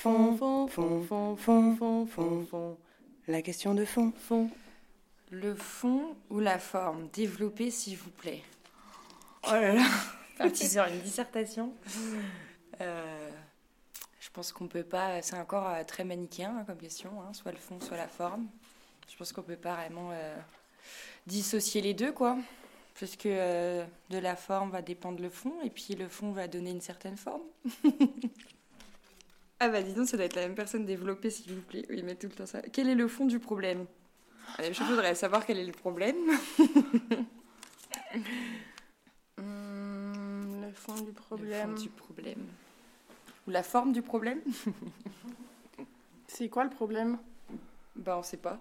Fond, fond, fond, fond, fond, fond, fond, fond. La question de fond, fond. Le fond ou la forme? Développez, s'il vous plaît. Oh là là Parti sur une dissertation. Euh, je pense qu'on peut pas. C'est encore euh, très manichéen hein, comme question, hein, soit le fond, soit la forme. Je pense qu'on peut pas vraiment euh, dissocier les deux, quoi. Parce que euh, de la forme va dépendre le fond, et puis le fond va donner une certaine forme. ah bah dis donc, ça doit être la même personne développée, s'il vous plaît. Oui, mais tout le temps ça. Quel est le fond du problème? Allez, Je voudrais savoir quel est le problème. Hum, le fond du Le problème. fond du problème. Ou la forme du problème C'est quoi le problème? Bah, on sait pas.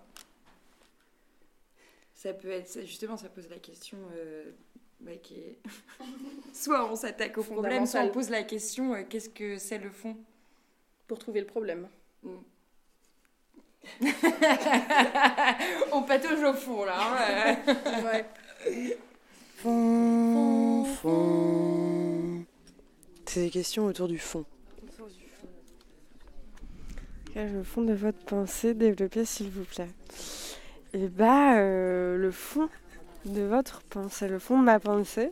Ça peut être, justement, ça pose la question euh, bah, qui est. soit on s'attaque au problème, soit on pose la question euh, qu'est-ce que c'est le fond? Pour trouver le problème. On patauge au fond là. hein. Ouais. Fond, fond. C'est des questions autour du fond. Quel est le fond de votre pensée Développez, s'il vous plaît? Et bah, euh, le fond de votre pensée, le fond de ma pensée.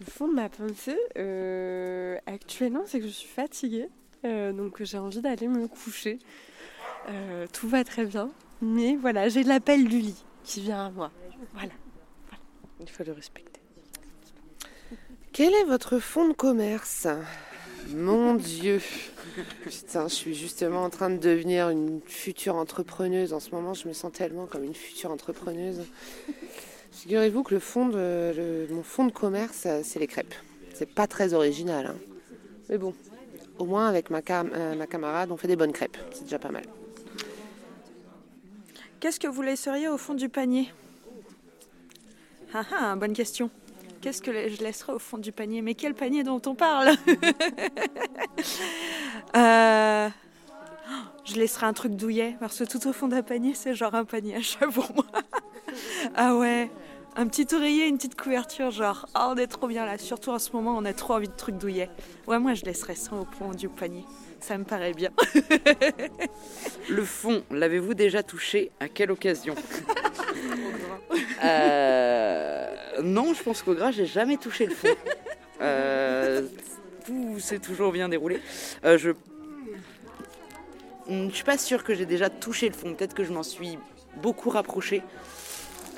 Le fond de ma pensée, euh, actuellement, c'est que je suis fatiguée. Euh, donc j'ai envie d'aller me coucher. Euh, tout va très bien. Mais voilà, j'ai l'appel du lit qui vient à moi. Voilà. Il faut le respecter. Quel est votre fonds de commerce? Mon Dieu. Putain, je suis justement en train de devenir une future entrepreneuse. En ce moment, je me sens tellement comme une future entrepreneuse. Figurez-vous que le fond de, mon fonds de commerce, euh, c'est les crêpes. C'est pas très original. hein. Mais bon, au moins avec ma, cam- euh, ma camarade, on fait des bonnes crêpes. C'est déjà pas mal. Qu'est-ce que vous laisseriez au fond du panier? Ah ah, bonne question. Qu'est-ce que je laisserais au fond du panier? Mais quel panier dont on parle? Euh, Je laisserais un truc douillet, parce que tout au fond d'un panier, c'est genre un panier à chat pour moi. ah ouais, un petit oreiller, une petite couverture, genre, oh, on est trop bien là. Surtout en ce moment, on a trop envie de trucs douillets. Ouais, moi, je laisserais ça au fond du panier. Ça me paraît bien. Le fond, l'avez-vous déjà touché? À quelle occasion? Euh, Non, je pense qu'au gras, j'ai jamais touché le fond. Euh, tout s'est toujours bien déroulé. Euh, je... Je suis pas sûre que j'ai déjà touché le fond. Peut-être que je m'en suis beaucoup rapprochée.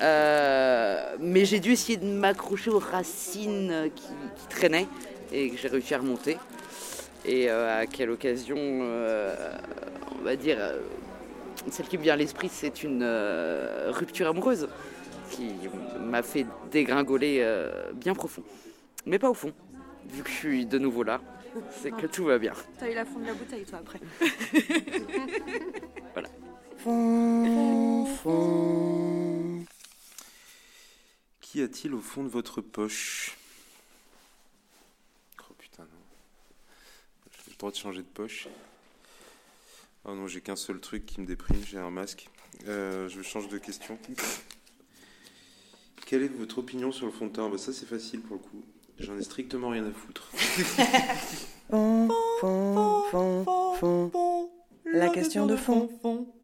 Euh, mais j'ai dû essayer de m'accrocher aux racines qui, qui traînaient et que j'ai réussi à remonter. Et euh, à quelle occasion, euh, on va dire, celle qui me vient à l'esprit, c'est une euh, rupture amoureuse qui m'a fait dégringoler euh, bien profond. Mais pas au fond, vu que je suis de nouveau là, c'est que tout va bien. T'as eu la fond de la bouteille, toi, après. Fond, fond. A-t-il au fond de votre poche? Oh putain, non. J'ai le droit de changer de poche. Oh non, j'ai qu'un seul truc qui me déprime, j'ai un masque. Euh, je change de question. Quelle est votre opinion sur le fond de teint? Bah, Ça, c'est facile pour le coup. J'en ai strictement rien à foutre. La question de fond.